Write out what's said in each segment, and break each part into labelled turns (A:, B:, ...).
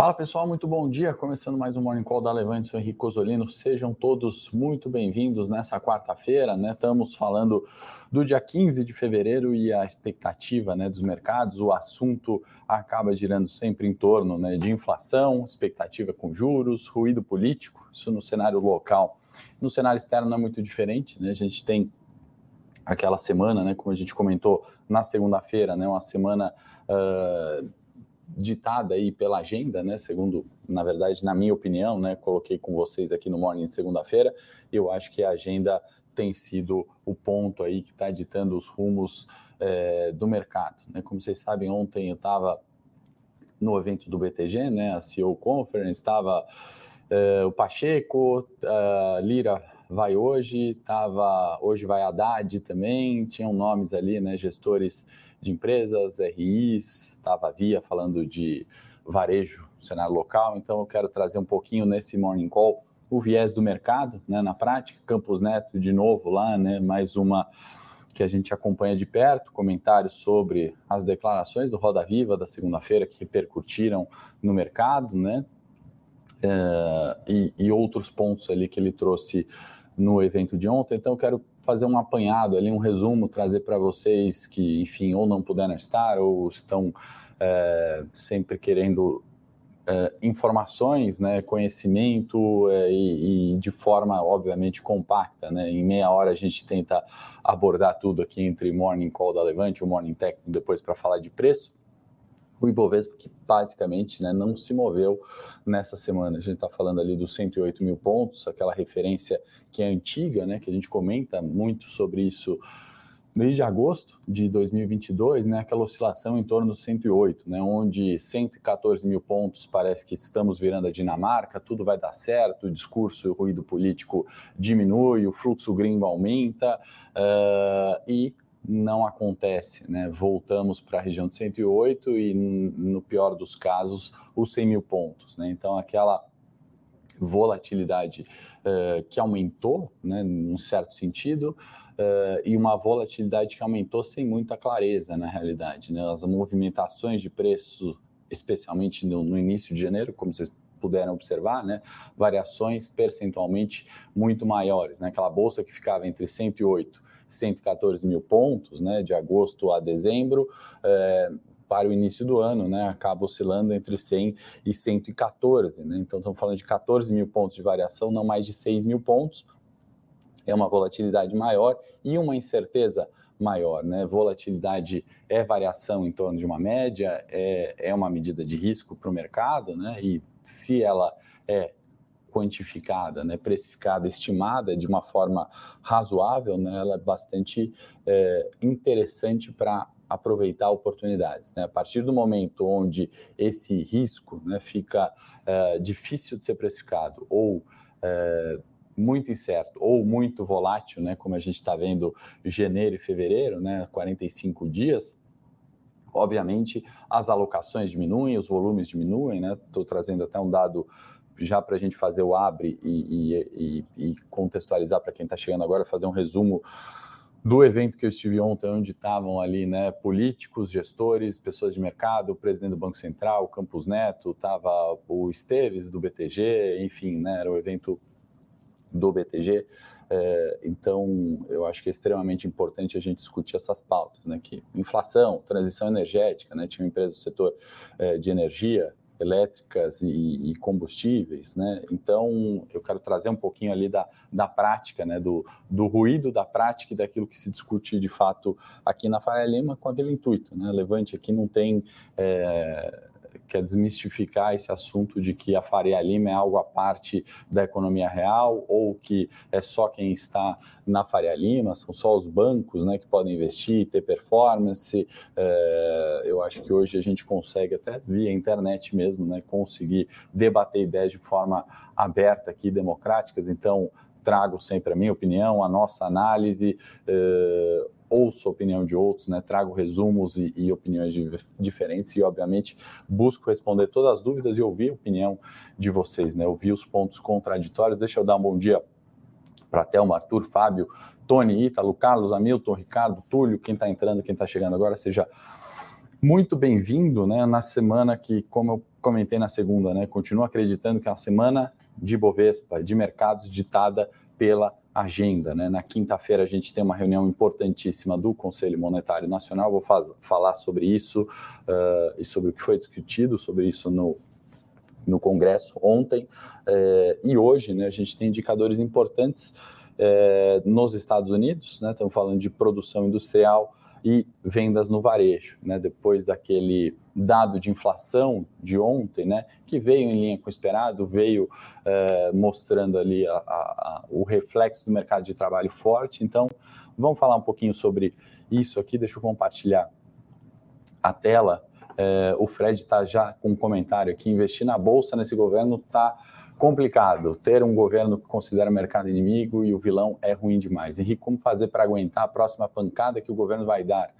A: Fala pessoal, muito bom dia. Começando mais um Morning Call da Levante, sou Henrique Osolino. Sejam todos muito bem-vindos nessa quarta-feira, né? Estamos falando do dia 15 de fevereiro e a expectativa né, dos mercados. O assunto acaba girando sempre em torno né, de inflação, expectativa com juros, ruído político, isso no cenário local. No cenário externo não é muito diferente, né? A gente tem aquela semana, né, como a gente comentou na segunda-feira, né, uma semana. Uh, ditada aí pela agenda, né? Segundo, na verdade, na minha opinião, né? Coloquei com vocês aqui no Morning segunda-feira. Eu acho que a agenda tem sido o ponto aí que está ditando os rumos é, do mercado. Né? Como vocês sabem, ontem eu estava no evento do BTG, né? A CEO Conference, estava é, o Pacheco, a Lira vai hoje, tava hoje vai Haddad também, tinham nomes ali, né? Gestores de empresas, RIs, estava Via falando de varejo, cenário local, então eu quero trazer um pouquinho nesse Morning Call o viés do mercado, né, na prática, Campos Neto de novo lá, né, mais uma que a gente acompanha de perto, comentários sobre as declarações do Roda Viva da segunda-feira que repercutiram no mercado, né, uh, e, e outros pontos ali que ele trouxe no evento de ontem, então eu quero fazer um apanhado ali, um resumo, trazer para vocês que, enfim, ou não puderam estar ou estão é, sempre querendo é, informações, né, conhecimento é, e, e, de forma, obviamente, compacta. Né? Em meia hora a gente tenta abordar tudo aqui entre Morning Call da Levante, o Morning Técnico depois para falar de preço o Ibovespa que basicamente né, não se moveu nessa semana. A gente está falando ali dos 108 mil pontos, aquela referência que é antiga, né, que a gente comenta muito sobre isso desde agosto de 2022, né, aquela oscilação em torno dos 108, né, onde 114 mil pontos parece que estamos virando a Dinamarca, tudo vai dar certo, o discurso, o ruído político diminui, o fluxo gringo aumenta uh, e não acontece, né? Voltamos para a região de 108 e, no pior dos casos, os 100 mil pontos, né? Então, aquela volatilidade uh, que aumentou, né, num certo sentido, uh, e uma volatilidade que aumentou sem muita clareza, na realidade. Né? As movimentações de preço, especialmente no, no início de janeiro, como vocês puderam observar, né, variações percentualmente muito maiores. Né? Aquela bolsa que ficava entre 108 114 mil pontos, né, de agosto a dezembro, é, para o início do ano, né, acaba oscilando entre 100 e 114, né, então estamos falando de 14 mil pontos de variação, não mais de 6 mil pontos, é uma volatilidade maior e uma incerteza maior, né, volatilidade é variação em torno de uma média, é, é uma medida de risco para o mercado, né, e se ela é quantificada, né, precificada, estimada de uma forma razoável, né, ela é bastante é, interessante para aproveitar oportunidades. Né? A partir do momento onde esse risco né, fica é, difícil de ser precificado ou é, muito incerto ou muito volátil, né, como a gente está vendo janeiro e fevereiro, né, 45 dias, obviamente as alocações diminuem, os volumes diminuem, né? Estou trazendo até um dado já para a gente fazer o abre e, e, e, contextualizar para quem está chegando agora, fazer um resumo do evento que eu estive ontem, onde estavam ali né, políticos, gestores, pessoas de mercado, o presidente do Banco Central, o Campos Neto, estava o Esteves do BTG, enfim, né, era o evento do BTG. É, então, eu acho que é extremamente importante a gente discutir essas pautas, né? Que inflação, transição energética, né? Tinha uma empresa do setor é, de energia elétricas e, e, combustíveis, né? Então, eu quero trazer um pouquinho ali da, da prática, né? Do, do ruído da prática e daquilo que se discute de fato aqui na Faria Lima com aquele intuito, né? Levante aqui não tem é, quer desmistificar esse assunto de que a Faria Lima é algo à parte da economia real ou que é só quem está na Faria Lima, são só os bancos né, que podem investir, ter performance. É, eu acho que hoje a gente consegue, até via internet mesmo, né, conseguir debater ideias de forma aberta aqui, democráticas. Então, trago sempre a minha opinião, a nossa análise. É, ouço a opinião de outros, né, trago resumos e, e opiniões de, diferentes e, obviamente, busco responder todas as dúvidas e ouvir a opinião de vocês, né, ouvir os pontos contraditórios. Deixa eu dar um bom dia para Thelma, Arthur, Fábio, Tony, Ítalo, Carlos, Hamilton, Ricardo, Túlio, quem está entrando, quem está chegando agora, seja muito bem-vindo, né, na semana que, como eu comentei na segunda, né? Continuo acreditando que é uma semana de Bovespa, de mercados ditada pela agenda. Né? Na quinta-feira a gente tem uma reunião importantíssima do Conselho Monetário Nacional. Vou faz, falar sobre isso uh, e sobre o que foi discutido sobre isso no, no Congresso ontem uh, e hoje. Né, a gente tem indicadores importantes uh, nos Estados Unidos. Né, estamos falando de produção industrial e vendas no varejo, né? Depois daquele dado de inflação de ontem, né? Que veio em linha com o esperado, veio é, mostrando ali a, a, a, o reflexo do mercado de trabalho forte. Então, vamos falar um pouquinho sobre isso aqui. Deixa eu compartilhar a tela. É, o Fred está já com um comentário aqui. Investir na bolsa nesse governo está complicado ter um governo que considera o mercado inimigo e o vilão é ruim demais. Henrique, como fazer para aguentar a próxima pancada que o governo vai dar?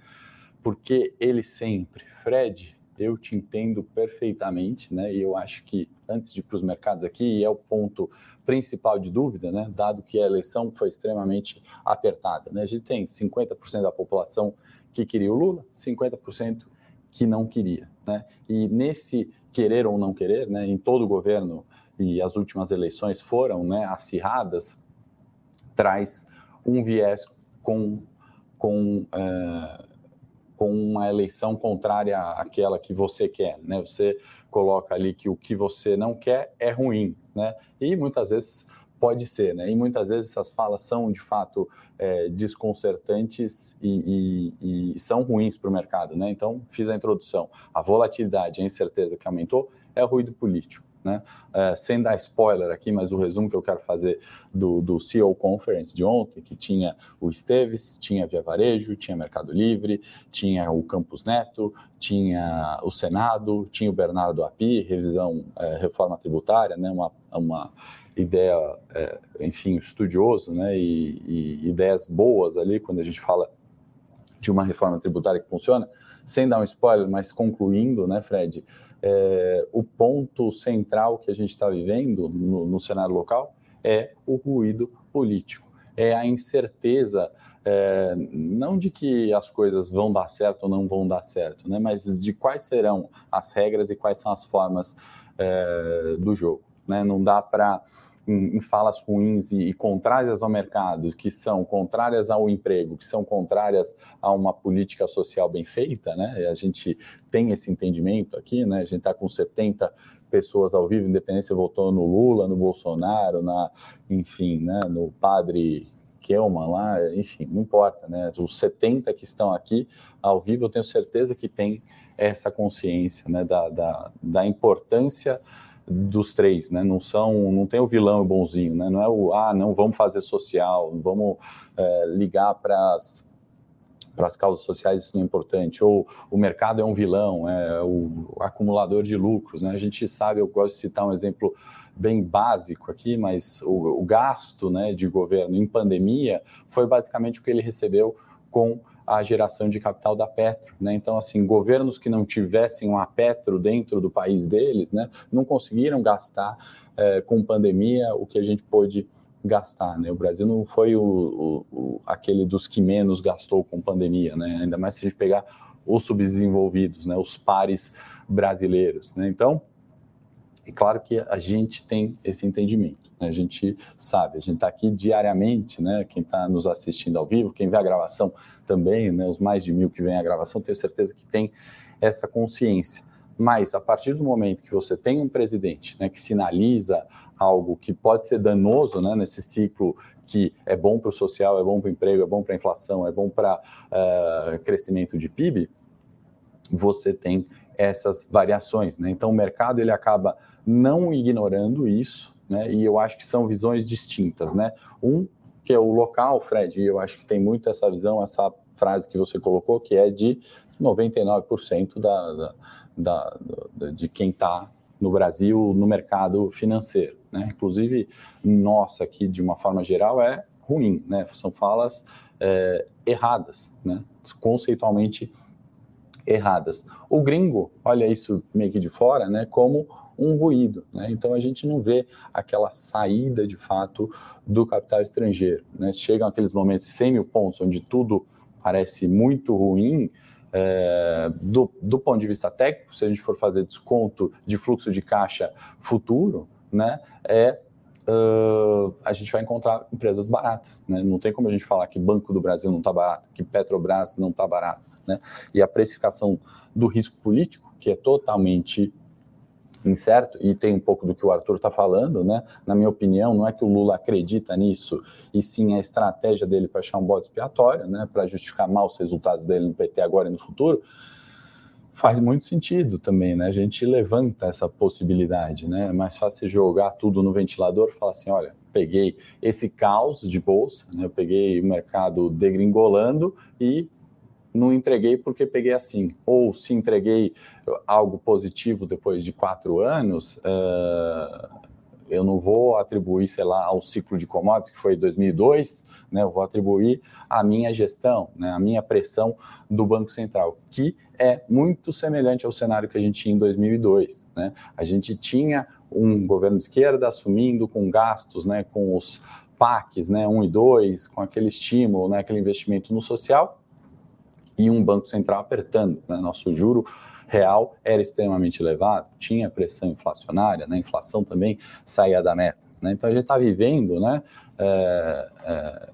A: Porque ele sempre, Fred, eu te entendo perfeitamente, né? E eu acho que antes de ir para os mercados aqui, é o ponto principal de dúvida, né? Dado que a eleição foi extremamente apertada, né? A gente tem 50% da população que queria o Lula, 50% que não queria, né? E nesse querer ou não querer, né? Em todo governo e as últimas eleições foram né, acirradas, traz um viés com, com, uh, com uma eleição contrária àquela que você quer. Né? Você coloca ali que o que você não quer é ruim. Né? E muitas vezes pode ser, né? E muitas vezes essas falas são de fato é, desconcertantes e, e, e, são ruins para o mercado, né? Então fiz a introdução. A volatilidade, a incerteza que aumentou é ruído político. Né? É, sem dar spoiler aqui, mas o resumo que eu quero fazer do, do CEO Conference de ontem, que tinha o Esteves, tinha Via Varejo, tinha Mercado Livre, tinha o Campus Neto, tinha o Senado, tinha o Bernardo Api, revisão, é, reforma tributária, né? uma, uma ideia, é, enfim, estudioso, né? E, e ideias boas ali, quando a gente fala de uma reforma tributária que funciona, sem dar um spoiler, mas concluindo, né, Fred, é, o ponto central que a gente está vivendo no, no, cenário local é o ruído político, é a incerteza, é, não de que as coisas vão dar certo ou não vão dar certo, né, mas de quais serão as regras e quais são as formas é, do jogo. Né? Não dá para em, em falas ruins e, e, contrárias ao mercado, que são contrárias ao emprego, que são contrárias a uma política social bem feita, né? A gente tem esse entendimento aqui, né? A gente está com 70 pessoas ao vivo, Independência votou no Lula, no Bolsonaro, na, enfim, né? No padre Kelman lá, enfim, não importa, né? Os 70 que estão aqui ao vivo, eu tenho certeza que tem essa consciência, né? Da, da, da importância dos três, né? Não são, não tem o vilão e o bonzinho, né? Não é o ah, não vamos fazer social, vamos é, ligar para as para as causas sociais isso não é importante, ou o mercado é um vilão, é o acumulador de lucros, né? A gente sabe, eu gosto de citar um exemplo bem básico aqui, mas o, o gasto, né, de governo em pandemia foi basicamente o que ele recebeu com a geração de capital da Petro. Né? Então, assim, governos que não tivessem uma Petro dentro do país deles, né, não conseguiram gastar é, com pandemia o que a gente pôde gastar. Né? O Brasil não foi o, o, o, aquele dos que menos gastou com pandemia, né? ainda mais se a gente pegar os subdesenvolvidos, né? os pares brasileiros. Né? Então, é claro que a gente tem esse entendimento. Né? A gente sabe, a gente está aqui diariamente, né? Quem está nos assistindo ao vivo, quem vê a gravação também, né? Os mais de mil que vêm a gravação, tenho certeza que tem essa consciência. Mas a partir do momento que você tem um presidente né, que sinaliza algo que pode ser danoso né, nesse ciclo que é bom para o social, é bom para o emprego, é bom para a inflação, é bom para uh, crescimento de PIB, você tem essas variações. Né? Então o mercado ele acaba não ignorando isso, né? E eu acho que são visões distintas, né? Um que é o local, Fred, e eu acho que tem muito essa visão, essa frase que você colocou, que é de 99% da, da, da, da, de quem está no Brasil no mercado financeiro, né? Inclusive, nossa aqui, de uma forma geral, é ruim, né? São falas é, erradas, né? Conceitualmente erradas. O gringo olha isso meio que de fora, né? Como um ruído. Né? Então a gente não vê aquela saída de fato do capital estrangeiro. Né? Chegam aqueles momentos de 100 mil pontos onde tudo parece muito ruim, é, do, do ponto de vista técnico, se a gente for fazer desconto de fluxo de caixa futuro, né, é uh, a gente vai encontrar empresas baratas. Né? Não tem como a gente falar que Banco do Brasil não está barato, que Petrobras não está barato. Né? E a precificação do risco político, que é totalmente incerto, e tem um pouco do que o Arthur está falando, né? Na minha opinião, não é que o Lula acredita nisso, e sim a estratégia dele para achar um bode expiatório, né? Para justificar maus resultados dele no PT agora e no futuro, faz muito sentido também, né? A gente levanta essa possibilidade, né? É mais fácil jogar tudo no ventilador e falar assim, olha, peguei esse caos de bolsa, né? Eu peguei o mercado degringolando e não entreguei porque peguei assim. Ou se entreguei algo positivo depois de quatro anos, uh, eu não vou atribuir, sei lá, ao ciclo de commodities, que foi 2002, né, eu vou atribuir à minha gestão, né, à minha pressão do Banco Central, que é muito semelhante ao cenário que a gente tinha em 2002. Né? A gente tinha um governo de esquerda assumindo com gastos, né, com os PACs, né, 1 e 2, com aquele estímulo, né, aquele investimento no social, e um Banco Central apertando. Né? Nosso juro real era extremamente elevado, tinha pressão inflacionária, né? a inflação também saía da meta. Né? Então a gente está vivendo né, é, é,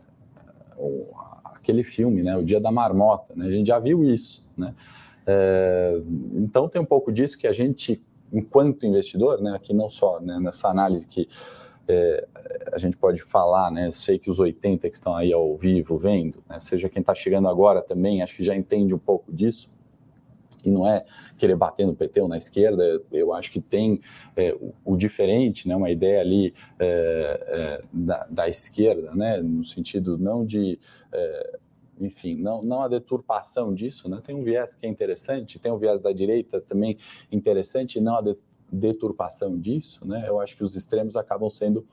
A: aquele filme, né, O Dia da Marmota, né? a gente já viu isso. Né? É, então tem um pouco disso que a gente, enquanto investidor, né, aqui não só né, nessa análise que é, a gente pode falar, né? Sei que os 80 que estão aí ao vivo vendo, né, seja quem está chegando agora também, acho que já entende um pouco disso. E não é querer bater no PT ou na esquerda, eu acho que tem é, o, o, diferente, né, uma ideia ali é, é da, da, esquerda, né, no sentido não de é, enfim, não, não a deturpação disso, né? Tem um viés que é interessante, tem um viés da direita também interessante, não a deturpação disso, né, eu acho que os extremos acabam sendo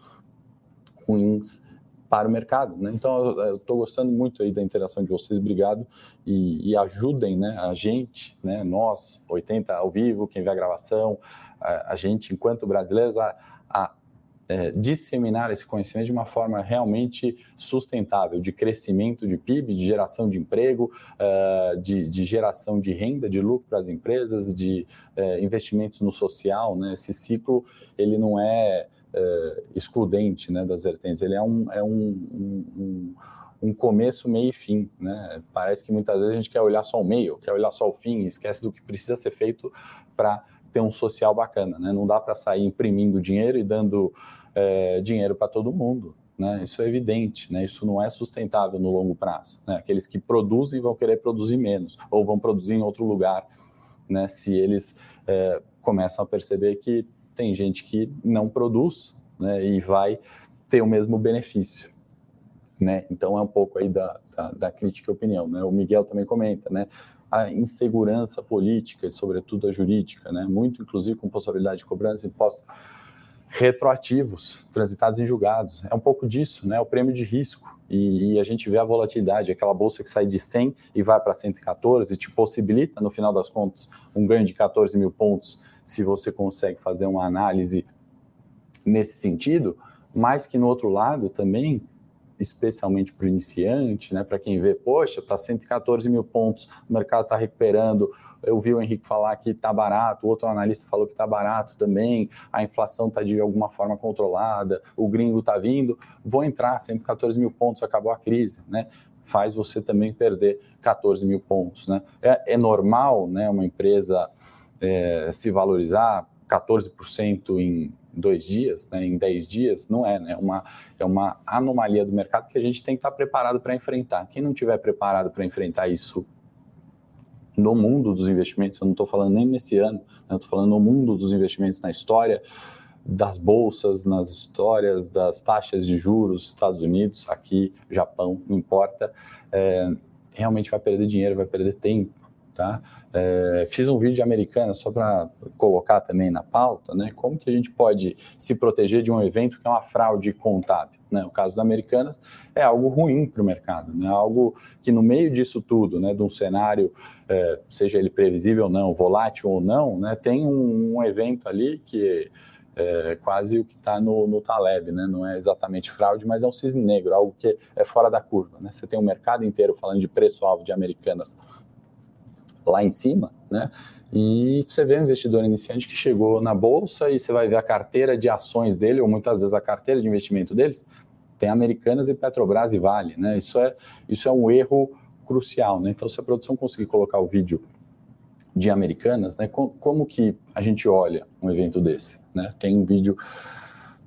A: ruins para o mercado. Né? Então, eu estou gostando muito aí da interação de vocês, obrigado, e, e, ajudem né, a gente, né, nós, 80 ao vivo, quem vê a gravação, a, a gente, enquanto brasileiros, a, a é, disseminar esse conhecimento de uma forma realmente sustentável, de crescimento de PIB, de geração de emprego, uh, de, de, geração de renda, de lucro para as empresas, de uh, investimentos no social. Né? Esse ciclo ele não é uh, excludente né, das vertentes, ele é um, é um, um, um começo, meio e fim. Né? Parece que muitas vezes a gente quer olhar só o meio, quer olhar só o fim, esquece do que precisa ser feito para ter um social bacana, né? Não dá para sair imprimindo dinheiro e dando é, dinheiro para todo mundo, né? Isso é evidente, né? Isso não é sustentável no longo prazo. Né? Aqueles que produzem vão querer produzir menos ou vão produzir em outro lugar, né? Se eles é, começam a perceber que tem gente que não produz, né? E vai ter o mesmo benefício. Né? Então é um pouco aí da, da, da, crítica e opinião. Né? O Miguel também comenta, né? a insegurança política e, sobretudo, a jurídica, né? muito inclusive com possibilidade de cobrança de impostos retroativos, transitados em julgados. É um pouco disso, né? o prêmio de risco. E, e, a gente vê a volatilidade, aquela bolsa que sai de 100 e vai para 114 e te possibilita, no final das contas, um ganho de 14 mil pontos, se você consegue fazer uma análise nesse sentido, mas que no outro lado também especialmente para o iniciante, né, para quem vê, poxa, está 114 mil pontos, o mercado está recuperando. Eu vi o Henrique falar que está barato, o outro analista falou que está barato também, a inflação está de alguma forma controlada, o gringo está vindo. Vou entrar, 114 mil pontos, acabou a crise, né? Faz você também perder 14 mil pontos, né? É, é normal, né, uma empresa é, se valorizar 14% em dois dias, né, em dez dias, não é, né? Uma, é uma anomalia do mercado que a gente tem que estar preparado para enfrentar. Quem não estiver preparado para enfrentar isso no mundo dos investimentos, eu não estou falando nem nesse ano, né, estou falando no mundo dos investimentos, na história das bolsas, nas histórias das taxas de juros, Estados Unidos, aqui, Japão, não importa, é, realmente vai perder dinheiro, vai perder tempo, Tá? É, fiz um vídeo de americana só para colocar também na pauta, né? Como que a gente pode se proteger de um evento que é uma fraude contábil? Né? O caso da Americanas é algo ruim para o mercado, né? Algo que no meio disso tudo, né? De um cenário, é, seja ele previsível ou não, volátil ou não, né? Tem um, um evento ali que é quase o que está no, no Taleb, né? Não é exatamente fraude, mas é um cisne negro, algo que é fora da curva, né? Você tem um mercado inteiro falando de preço-alvo de Americanas lá em cima, né? E você vê um investidor iniciante que chegou na bolsa e você vai ver a carteira de ações dele, ou muitas vezes a carteira de investimento deles, tem Americanas e Petrobras e Vale, né? Isso é, isso é um erro crucial, né? Então, se a produção conseguir colocar o vídeo de Americanas, né? Como, que a gente olha um evento desse, né? Tem um vídeo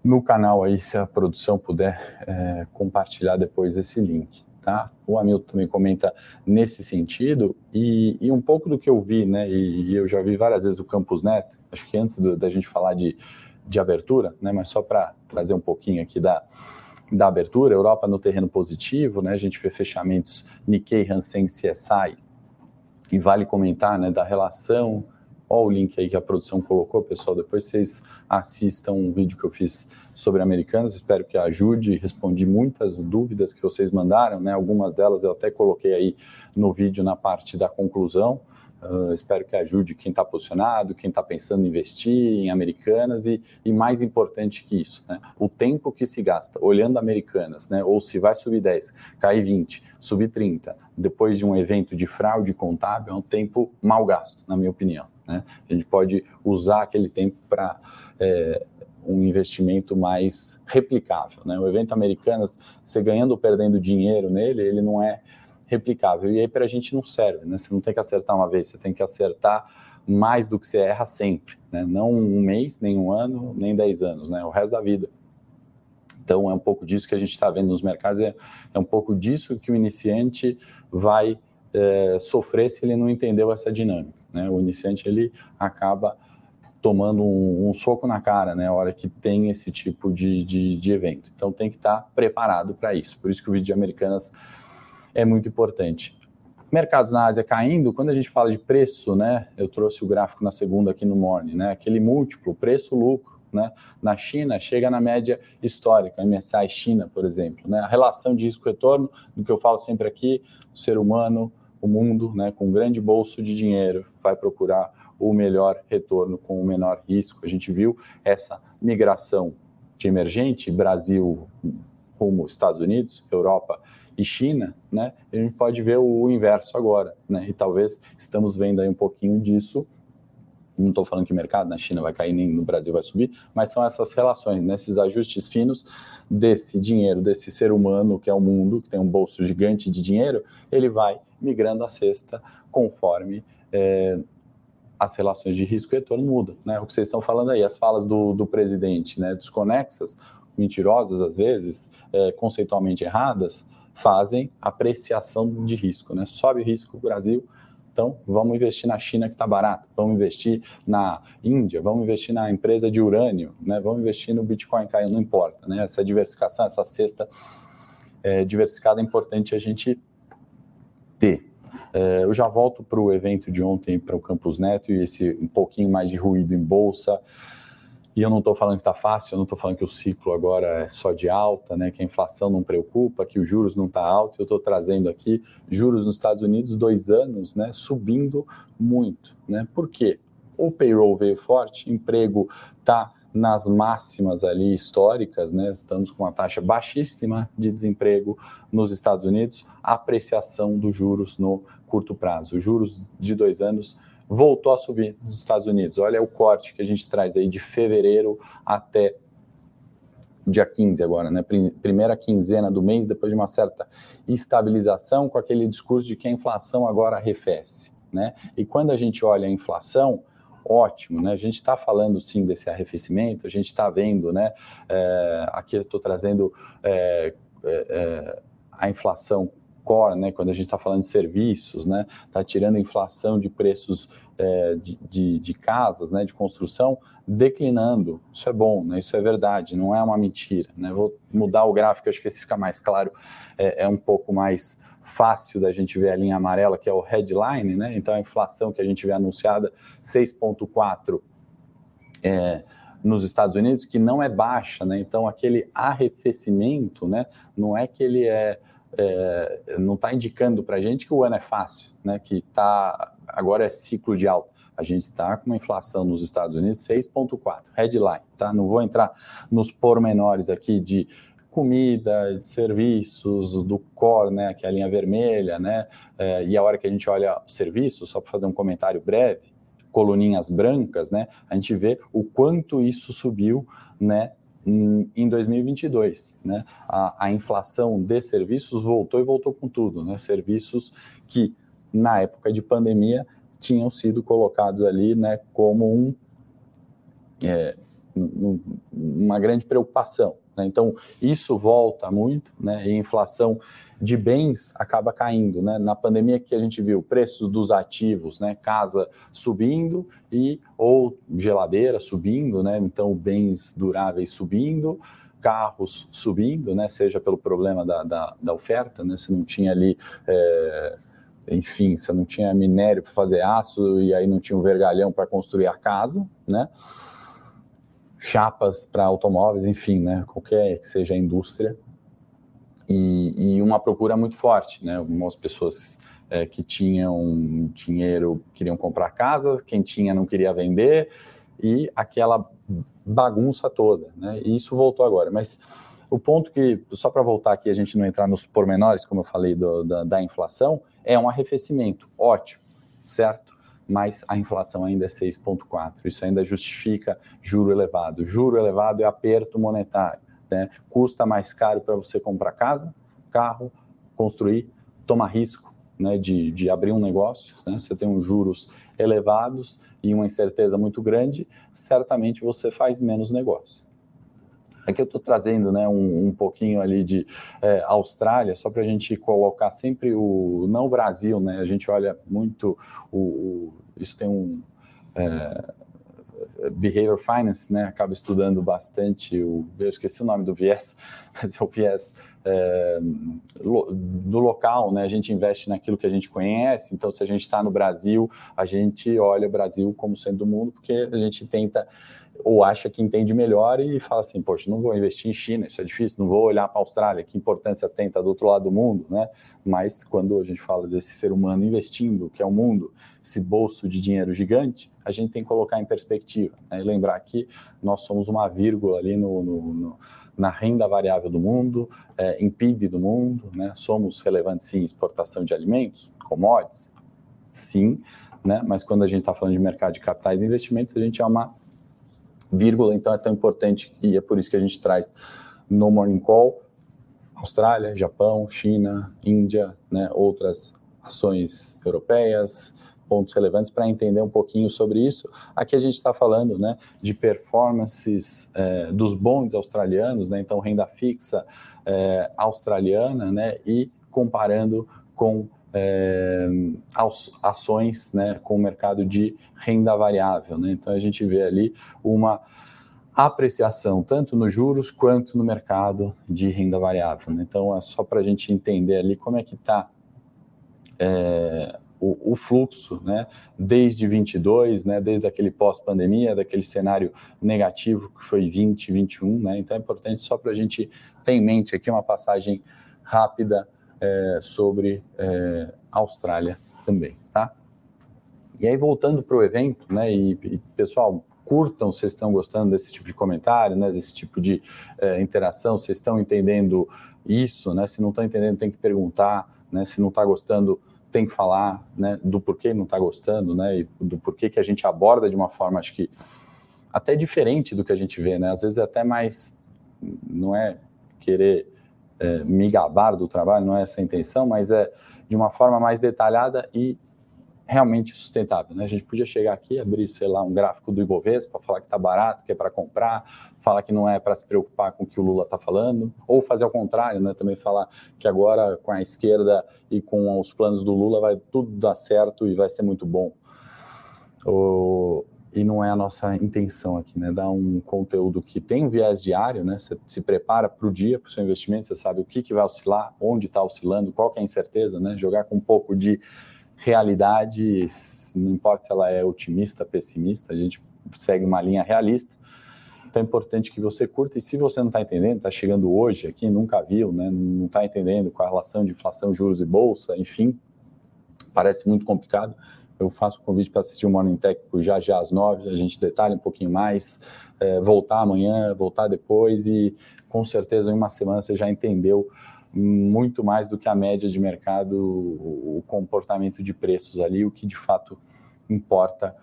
A: no canal aí, se a produção puder é, compartilhar depois esse link. O Hamilton também comenta nesse sentido, e, e, um pouco do que eu vi, né? E, e, eu já vi várias vezes o Campus Net, acho que antes do, da gente falar de, de abertura, né? Mas só para trazer um pouquinho aqui da, da abertura, Europa no terreno positivo, né? A gente vê fechamentos Nikkei, Hansen, CSI, e vale comentar, né? Da relação Olha o link aí que a produção colocou, pessoal. Depois vocês assistam um vídeo que eu fiz sobre Americanas. Espero que ajude. Respondi muitas dúvidas que vocês mandaram, né? Algumas delas eu até coloquei aí no vídeo na parte da conclusão. Uh, espero que ajude quem está posicionado, quem está pensando em investir em Americanas e, e, mais importante que isso, né, o tempo que se gasta olhando Americanas, né, ou se vai subir 10, cair 20, subir 30, depois de um evento de fraude contábil, é um tempo mal gasto, na minha opinião. Né? A gente pode usar aquele tempo para é, um investimento mais replicável. Né? O evento Americanas, você ganhando ou perdendo dinheiro nele, ele não é replicável. E aí para a gente não serve. Né? Você não tem que acertar uma vez, você tem que acertar mais do que você erra sempre. Né? Não um mês, nem um ano, nem dez anos, né? o resto da vida. Então é um pouco disso que a gente está vendo nos mercados, é, é um pouco disso que o iniciante vai é, sofrer se ele não entendeu essa dinâmica. Né? O iniciante ele acaba tomando um, um, soco na cara, né, a hora que tem esse tipo de, de, de evento. Então tem que estar tá preparado para isso. Por isso que o vídeo de Americanas é muito importante. Mercados na Ásia caindo, quando a gente fala de preço, né, eu trouxe o gráfico na segunda aqui no Morning, né, aquele múltiplo, preço-lucro, né, na China chega na média histórica, MSCI China, por exemplo, né, a relação de risco-retorno, do que eu falo sempre aqui, o ser humano o mundo, né, com um grande bolso de dinheiro, vai procurar o melhor retorno com o menor risco. A gente viu essa migração de emergente, Brasil rumo Estados Unidos, Europa e China, né? A gente pode ver o inverso agora, né? E talvez estamos vendo aí um pouquinho disso. Não estou falando que o mercado na China vai cair nem no Brasil vai subir, mas são essas relações, né? ajustes finos desse dinheiro, desse ser humano que é o mundo, que tem um bolso gigante de dinheiro, ele vai migrando a cesta conforme é, as relações de risco e retorno mudam. Né? O que vocês estão falando aí, as falas do, do presidente né, desconexas, mentirosas às vezes, é, conceitualmente erradas, fazem apreciação de risco. Né? Sobe o risco o Brasil, então vamos investir na China que está barato, vamos investir na Índia, vamos investir na empresa de urânio, né? vamos investir no Bitcoin caindo, não importa. Né? Essa diversificação, essa cesta é, diversificada é importante a gente ter. É, eu já volto para o evento de ontem, para o Campus Neto, e esse um pouquinho mais de ruído em bolsa. E eu não estou falando que está fácil, eu não estou falando que o ciclo agora é só de alta, né, que a inflação não preocupa, que os juros não está alto. Eu estou trazendo aqui juros nos Estados Unidos, dois anos, né, subindo muito. Né? Por quê? O payroll veio forte, emprego está nas máximas ali históricas, né? Estamos com uma taxa baixíssima de desemprego nos Estados Unidos, apreciação dos juros no curto prazo. Os juros de dois anos voltou a subir nos Estados Unidos. Olha o corte que a gente traz aí de fevereiro até dia 15 agora, né? Primeira quinzena do mês, depois de uma certa estabilização, com aquele discurso de que a inflação agora arrefece, né? E quando a gente olha a inflação, ótimo, né? A gente está falando sim desse arrefecimento, a gente está vendo, né? É, aqui eu estou trazendo é, é, a inflação core, né? Quando a gente está falando de serviços, né? Está tirando a inflação de preços é, de, de, de, casas, né? De construção, declinando. Isso é bom, né? Isso é verdade, não é uma mentira, né? Vou mudar o gráfico, acho que esse fica mais claro, é, é um pouco mais fácil da gente ver a linha amarela, que é o headline, né? Então a inflação que a gente vê anunciada 6,4 é, nos Estados Unidos, que não é baixa, né? Então aquele arrefecimento, né? Não é que ele é, é não está indicando para a gente que o ano é fácil, né? Que tá agora é ciclo de alta. A gente está com uma inflação nos Estados Unidos 6,4, headline, tá? Não vou entrar nos pormenores aqui de comida, de serviços, do core, né, que é a linha vermelha, né, é, e a hora que a gente olha o serviço, só para fazer um comentário breve, coluninhas brancas, né, a gente vê o quanto isso subiu, né, em 2022, né, a, a inflação de serviços voltou e voltou com tudo, né, serviços que na época de pandemia tinham sido colocados ali, né, como um é, uma grande preocupação. Né? Então, isso volta muito, né? e a inflação de bens acaba caindo. Né? Na pandemia que a gente viu preços dos ativos, né? casa subindo e ou geladeira subindo, né? então bens duráveis subindo, carros subindo, né? seja pelo problema da, da, da oferta, né? se não tinha ali... É, enfim, você não tinha minério para fazer aço e aí não tinha um vergalhão para construir a casa, né? Chapas para automóveis, enfim, né, qualquer que seja a indústria, e, e uma procura muito forte, né, algumas pessoas é, que tinham dinheiro queriam comprar casas, quem tinha não queria vender, e aquela bagunça toda, né, e isso voltou agora, mas o ponto que, só para voltar aqui, a gente não entrar nos pormenores, como eu falei, do, da, da inflação, é um arrefecimento, ótimo, certo? Mas a inflação ainda é 6,4. Isso ainda justifica juro elevado. Juro elevado é aperto monetário. Né? Custa mais caro para você comprar casa, carro, construir, tomar risco né, de, de abrir um negócio. Né? Você tem uns juros elevados e uma incerteza muito grande, certamente você faz menos negócio. Aqui eu estou trazendo né, um, um, pouquinho ali de é, Austrália, só para a gente colocar sempre o. Não o Brasil, né? A gente olha muito o. o isso tem um. É, Behavior Finance, né, acaba estudando bastante o, eu esqueci o nome do viés, mas é o viés é, do local, né, a gente investe naquilo que a gente conhece, então se a gente está no Brasil, a gente olha o Brasil como sendo do mundo, porque a gente tenta ou acha que entende melhor e fala assim, poxa, não vou investir em China, isso é difícil, não vou olhar para a Austrália, que importância tem, está do outro lado do mundo, né? Mas quando a gente fala desse ser humano investindo, que é o mundo, esse bolso de dinheiro gigante, a gente tem que colocar em perspectiva né? e lembrar que nós somos uma vírgula ali no, no, no na renda variável do mundo, é, em PIB do mundo, né? Somos relevantes sim em exportação de alimentos, commodities, sim, né? Mas quando a gente está falando de mercado de capitais e investimentos, a gente é uma vírgula, então é tão importante e é por isso que a gente traz no Morning Call Austrália, Japão, China, Índia, né, outras ações europeias, pontos relevantes para entender um pouquinho sobre isso. Aqui a gente está falando né, de performances é, dos bonds australianos, né, então renda fixa é, australiana, né, e comparando com é, ações né, com o mercado de renda variável. Né? Então a gente vê ali uma apreciação tanto nos juros quanto no mercado de renda variável. Né? Então é só para a gente entender ali como é que está é, o, o, fluxo, né, desde 22, né, desde aquele pós-pandemia, daquele cenário negativo que foi 20, 21, né, então é importante só para a gente ter em mente aqui uma passagem rápida é, sobre é, Austrália também, tá? E aí, voltando para o evento, né, e, e, pessoal, curtam se estão gostando desse tipo de comentário, né, desse tipo de é, interação, se estão entendendo isso, né, se não estão entendendo tem que perguntar, né, se não está gostando tem que falar, né, do porquê não está gostando, né, e do porquê que a gente aborda de uma forma, acho que até diferente do que a gente vê, né, às vezes é até mais, não é querer é, me gabar do trabalho, não é essa a intenção, mas é de uma forma mais detalhada e realmente sustentável. Né? A gente podia chegar aqui, abrir, sei lá, um gráfico do Ibovespa, falar que está barato, que é para comprar, falar que não é para se preocupar com o que o Lula está falando, ou fazer ao contrário, né? também falar que agora com a esquerda e com os planos do Lula vai tudo dar certo e vai ser muito bom. O e não é a nossa intenção aqui, né? Dar um conteúdo que tem um viés diário, né? Você se prepara para o dia, para o seu investimento, você sabe o que, que vai oscilar, onde está oscilando, qual que é a incerteza, né? Jogar com um pouco de realidade, não importa se ela é otimista, pessimista, a gente segue uma linha realista. Então é importante que você curta, e se você não está entendendo, está chegando hoje aqui, nunca viu, né? Não está entendendo qual a relação de inflação, juros e bolsa, enfim, parece muito complicado eu faço o convite para assistir o Morning Técnico já já às nove, a gente detalha um pouquinho mais, é, voltar amanhã, voltar depois e com certeza em uma semana você já entendeu muito mais do que a média de mercado, o comportamento de preços ali, o que de fato importa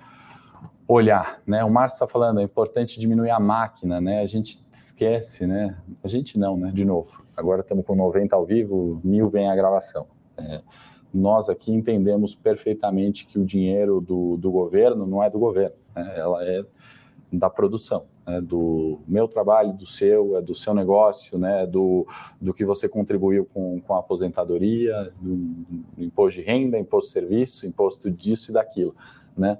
A: olhar, né? O Márcio está falando, é importante diminuir a máquina, né? A gente esquece, né? A gente não, né? De novo, agora estamos com 90 ao vivo, mil vem a gravação. É, nós aqui entendemos perfeitamente que o dinheiro do, do governo não é do governo, né? ela é da produção, né? do meu trabalho, do seu, é do seu negócio, né? do, do que você contribuiu com, com a aposentadoria, do, do imposto de renda, imposto de serviço, imposto disso e daquilo. Né?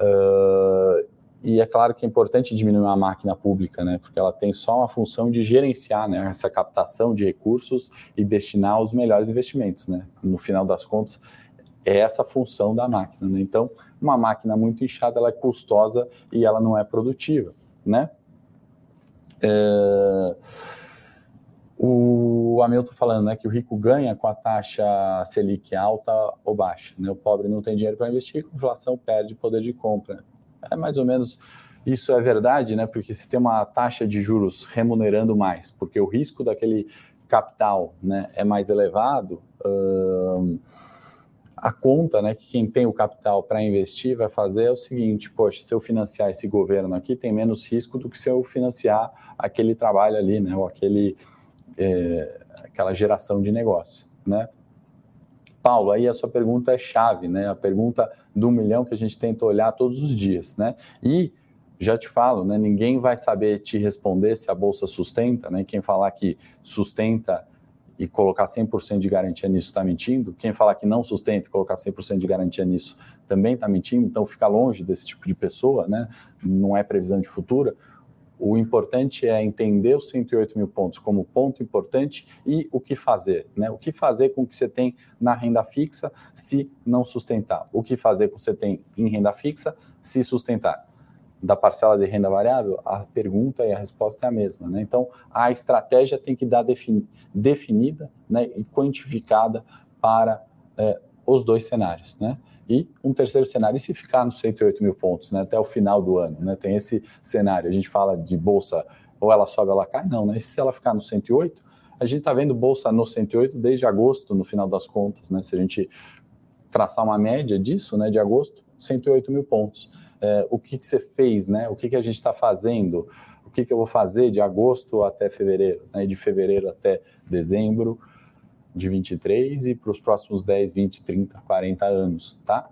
A: Uh, e é claro que é importante diminuir a máquina pública, né, porque ela tem só uma função de gerenciar né, essa captação de recursos e destinar os melhores investimentos. Né. No final das contas, é essa a função da máquina. Né. Então, uma máquina muito inchada ela é custosa e ela não é produtiva. Né. É... O Hamilton falando né, que o rico ganha com a taxa Selic alta ou baixa. Né? O pobre não tem dinheiro para investir, com inflação perde poder de compra. É mais ou menos isso é verdade, né? Porque se tem uma taxa de juros remunerando mais, porque o risco daquele capital né, é mais elevado, hum, a conta né, que quem tem o capital para investir vai fazer é o seguinte: poxa, se eu financiar esse governo aqui, tem menos risco do que se eu financiar aquele trabalho ali, né? Ou aquele, é, aquela geração de negócio, né? Paulo, aí a sua pergunta é chave, né? A pergunta do milhão que a gente tenta olhar todos os dias, né? E já te falo, né? Ninguém vai saber te responder se a bolsa sustenta, né? Quem falar que sustenta e colocar 100% de garantia nisso está mentindo. Quem falar que não sustenta e colocar 100% de garantia nisso também está mentindo. Então, fica longe desse tipo de pessoa, né? Não é previsão de futuro. O importante é entender os 108 mil pontos como ponto importante e o que fazer, né? O que fazer com o que você tem na renda fixa se não sustentar? O que fazer com o que você tem em renda fixa se sustentar? Da parcela de renda variável, a pergunta e a resposta é a mesma, né? Então, a estratégia tem que dar defini definida né, e quantificada para é, os dois cenários, né? E um terceiro cenário, e se ficar nos 108 mil pontos né, até o final do ano? Né, tem esse cenário, a gente fala de bolsa, ou ela sobe ou ela cai, não, né? E se ela ficar no 108, a gente está vendo bolsa no 108 desde agosto, no final das contas, né? Se a gente traçar uma média disso, né, de agosto, 108 mil pontos. É, o que, que você fez, né? O que, que a gente está fazendo? O que, que eu vou fazer de agosto até fevereiro, né? De fevereiro até dezembro de 23 e para os próximos 10, 20, 30, 40 anos, tá?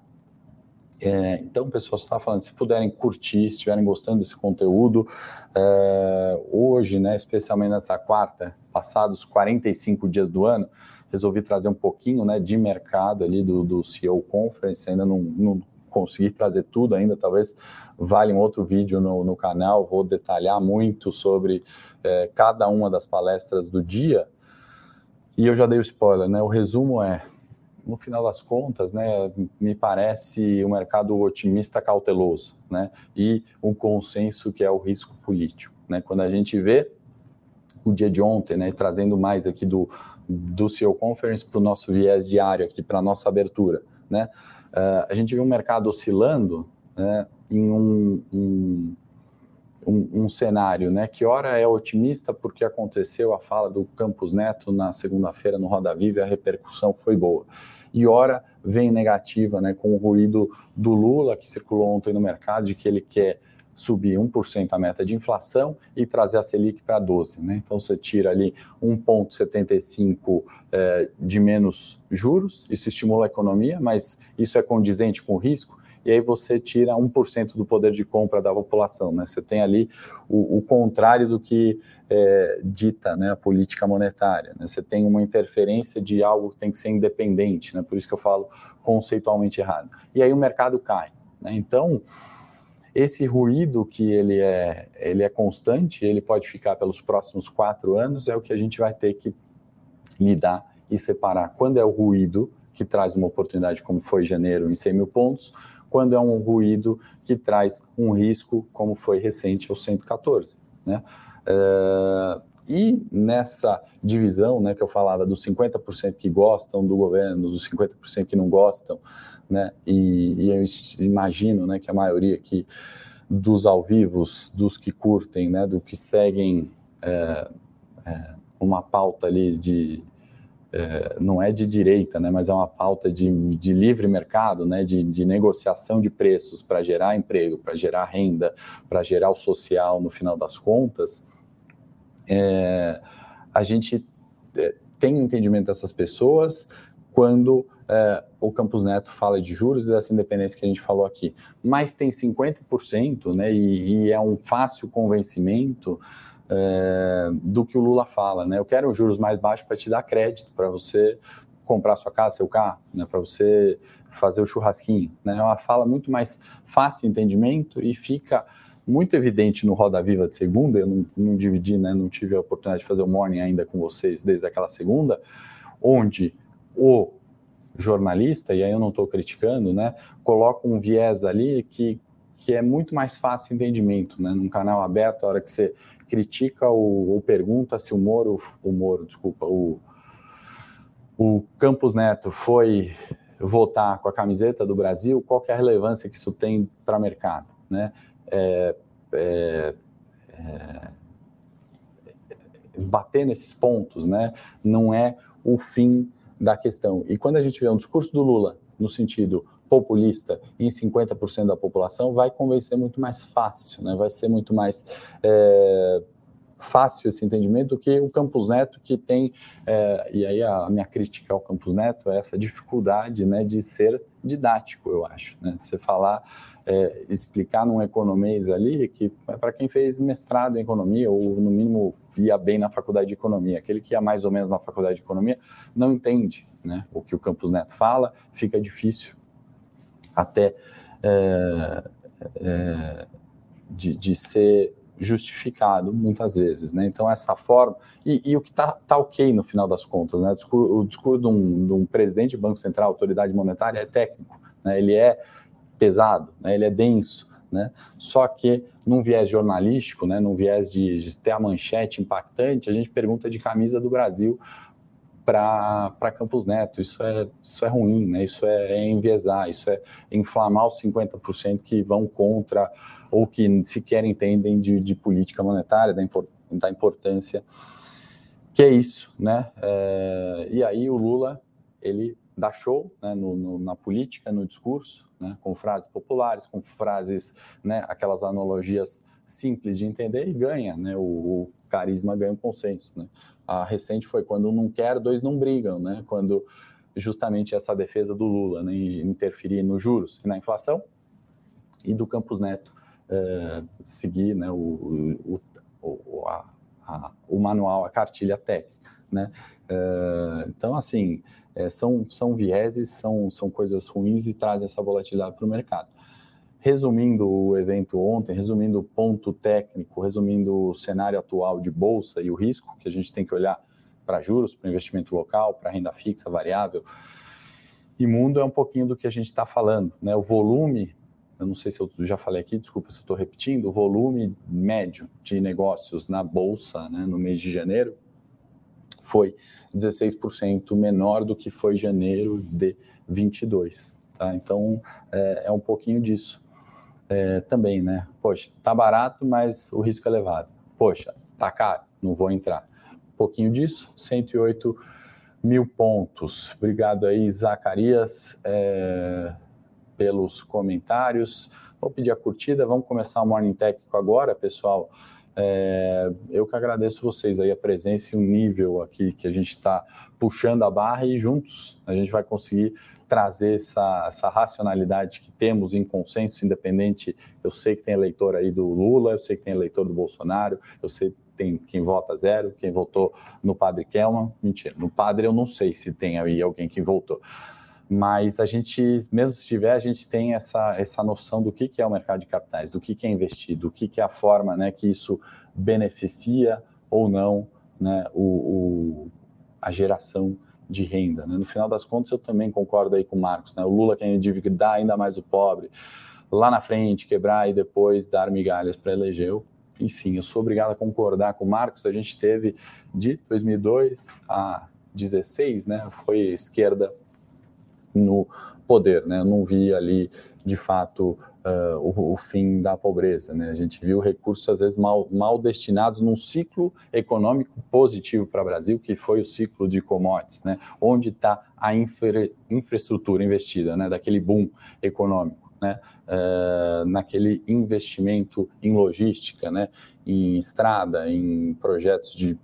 A: É, então, pessoal, está falando, se puderem curtir, se estiverem gostando desse conteúdo, é, hoje, né, especialmente nessa quarta, passados 45 dias do ano, resolvi trazer um pouquinho né, de mercado ali do, do CEO Conference, ainda não, não consegui trazer tudo ainda, talvez vale um outro vídeo no, no canal, vou detalhar muito sobre é, cada uma das palestras do dia, e eu já dei o spoiler, né? O resumo é, no final das contas, né, me parece um mercado otimista cauteloso, né? E um consenso que é o risco político, né? Quando a gente vê o dia de ontem, né, trazendo mais aqui do, do CEO Conference para o nosso viés diário aqui, para nossa abertura, né? Uh, a gente viu o mercado oscilando né, em um, um um, um, cenário, né? Que hora é otimista porque aconteceu a fala do Campos Neto na segunda-feira no Roda Viva e a repercussão foi boa. E hora vem negativa, né? Com o ruído do Lula que circulou ontem no mercado de que ele quer subir 1% a meta de inflação e trazer a Selic para 12%. Né? Então você tira ali 1,75% é, de menos juros, isso estimula a economia, mas isso é condizente com o risco e aí você tira 1% do poder de compra da população. Né? Você tem ali o, o contrário do que é, dita né, a política monetária. Né? Você tem uma interferência de algo que tem que ser independente, né? por isso que eu falo conceitualmente errado. E aí o mercado cai. Né? Então, esse ruído que ele é, ele é constante, ele pode ficar pelos próximos quatro anos, é o que a gente vai ter que lidar e separar. Quando é o ruído que traz uma oportunidade, como foi janeiro, em 100 mil pontos, quando é um ruído que traz um risco, como foi recente ao 114. Né? É, e nessa divisão, né, que eu falava dos 50% que gostam do governo, dos 50% que não gostam, né, e, e, eu imagino, né, que a maioria aqui dos ao vivos, dos que curtem, né, do que seguem é, é, uma pauta ali de é, não é de direita, né, mas é uma pauta de, de livre mercado, né, de, de negociação de preços para gerar emprego, para gerar renda, para gerar o social no final das contas, é, a gente é, tem entendimento dessas pessoas quando é, o Campus Neto fala de juros e dessa independência que a gente falou aqui. Mas tem 50%, né, e, e é um fácil convencimento é, do que o Lula fala. Né? Eu quero juros mais baixos para te dar crédito, para você comprar sua casa, seu carro, né, para você fazer o churrasquinho. Né? É uma fala muito mais fácil de entendimento e fica muito evidente no Roda Viva de segunda, eu não, não dividi, né, não tive a oportunidade de fazer o morning ainda com vocês desde aquela segunda, onde o jornalista, e aí eu não estou criticando, né, coloca um viés ali que, que é muito mais fácil entendimento, né, num canal aberto, a hora que você critica ou, ou pergunta se o Moro, o Moro, desculpa, o, o Campos Neto foi votar com a camiseta do Brasil, qual é a relevância que isso tem para o mercado, né? É, é, é, bater nesses pontos, né? Não é o fim da questão. E quando a gente vê um discurso do Lula no sentido populista em 50% da população, vai convencer muito mais fácil, né? Vai ser muito mais é, fácil esse entendimento do que o Campus Neto, que tem, é, e aí a minha crítica ao Campus Neto é essa dificuldade né, de ser didático, eu acho. Né? De você falar, é, explicar num economês ali, que é para quem fez mestrado em economia, ou no mínimo ia bem na faculdade de economia. Aquele que ia mais ou menos na faculdade de economia não entende né, o que o Campus Neto fala, fica difícil até é, é de, de ser justificado muitas vezes, né? Então essa forma e, e o que está tá ok no final das contas, né? O discurso, o discurso de, um, de, um, presidente de banco central, autoridade monetária, é técnico, né? Ele é pesado, né? Ele é denso, né? Só que num viés jornalístico, né? Num viés de, de ter a manchete impactante, a gente pergunta de camisa do Brasil para Campos Neto. Isso é, isso é ruim, né? isso é, é enviesar, isso é inflamar os 50% que vão contra ou que sequer entendem de, de política monetária, da, da, importância que é isso. Né? É, e aí o Lula, ele dá show né, no, no, na política, no discurso, né, com frases populares, com frases, né, aquelas analogias simples de entender e ganha, né, o, o carisma ganha o consenso. Né? A recente foi quando um não quer, dois não brigam, né? Quando justamente essa defesa do Lula, né, interferir nos juros e na inflação, e do Campos Neto é, seguir né, o, o, o, a, a, o manual, a cartilha técnica. Né? É, então, assim, é, são, são vieses, são, são coisas ruins e trazem essa volatilidade para o mercado. Resumindo o evento ontem, resumindo o ponto técnico, resumindo o cenário atual de bolsa e o risco que a gente tem que olhar para juros, para investimento local, para renda fixa, variável. E mundo é um pouquinho do que a gente está falando, né? O volume, eu não sei se eu já falei aqui, desculpa se eu estou repetindo, o volume médio de negócios na bolsa, né, no mês de janeiro, foi 16% menor do que foi janeiro de 22. Tá? Então é, é um pouquinho disso é, também, né? Poxa, tá barato, mas o risco é elevado. Poxa, tá caro, não vou entrar. Um pouquinho disso, 108 mil pontos. Obrigado aí, Zacarias, é, pelos comentários. Vou pedir a curtida, vamos começar o Morning Técnico agora, pessoal. É, eu que agradeço vocês aí a presença e o nível aqui que a gente está puxando a barra e juntos a gente vai conseguir trazer essa, essa racionalidade que temos em consenso independente. Eu sei que tem eleitor aí do Lula, eu sei que tem eleitor do Bolsonaro, eu sei que tem quem vota zero, quem votou no Padre Kelman. Mentira, no Padre eu não sei se tem aí alguém que votou. Mas a gente, mesmo se tiver, a gente tem essa, essa noção do que, que é o mercado de capitais, do que, que é investir, do que, que é a forma né, que isso beneficia ou não né, o, o a geração de renda. Né? No final das contas, eu também concordo aí com o Marcos. Né? O Lula quer endividar ainda mais o pobre, lá na frente, quebrar e depois dar migalhas para eleger. Eu enfim, eu sou obrigado a concordar com o Marcos. A gente teve de 2002 a 16, né? Foi esquerda no poder, né? Eu não vi ali, de fato, uh, o, o, fim da pobreza, né? A gente viu recursos, às vezes, mal, mal destinados num ciclo econômico positivo para o Brasil, que foi o ciclo de commodities, né? Onde está a infra, infraestrutura investida, né? Daquele boom econômico. Né, uh, naquele investimento em logística, né, em estrada, em projetos de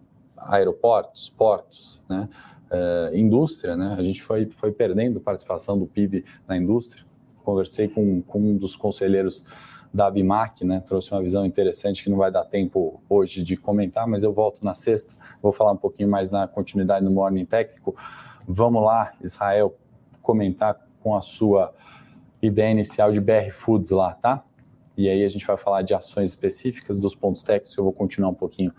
A: aeroportos, portos, né, uh, indústria, né? A gente foi, foi perdendo participação do PIB na indústria. Conversei com, com um dos conselheiros da Abimac, né? Trouxe uma visão interessante que não vai dar tempo hoje de comentar, mas eu volto na sexta. Vou falar um pouquinho mais na continuidade no Morning Técnico. Vamos lá, Israel, comentar com a sua ideia inicial de BR Foods lá, tá? E aí a gente vai falar de ações específicas dos pontos técnicos. Eu vou continuar um pouquinho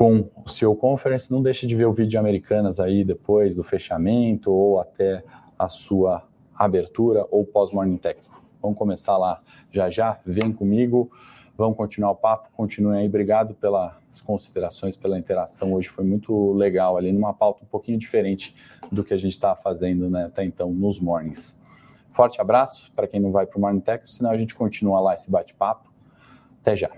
A: com o seu conference. Não deixe de ver o vídeo de Americanas aí depois do fechamento ou até a sua abertura ou pós-morning técnico. Vamos começar lá já já. Vem comigo. Vamos continuar o papo. Continuem aí. Obrigado pelas considerações, pela interação. Hoje foi muito legal ali, numa pauta um pouquinho diferente do que a gente estava fazendo né, até então nos mornings. Forte abraço para quem não vai para o Morning Técnico, senão a gente continua lá esse bate-papo. Até já.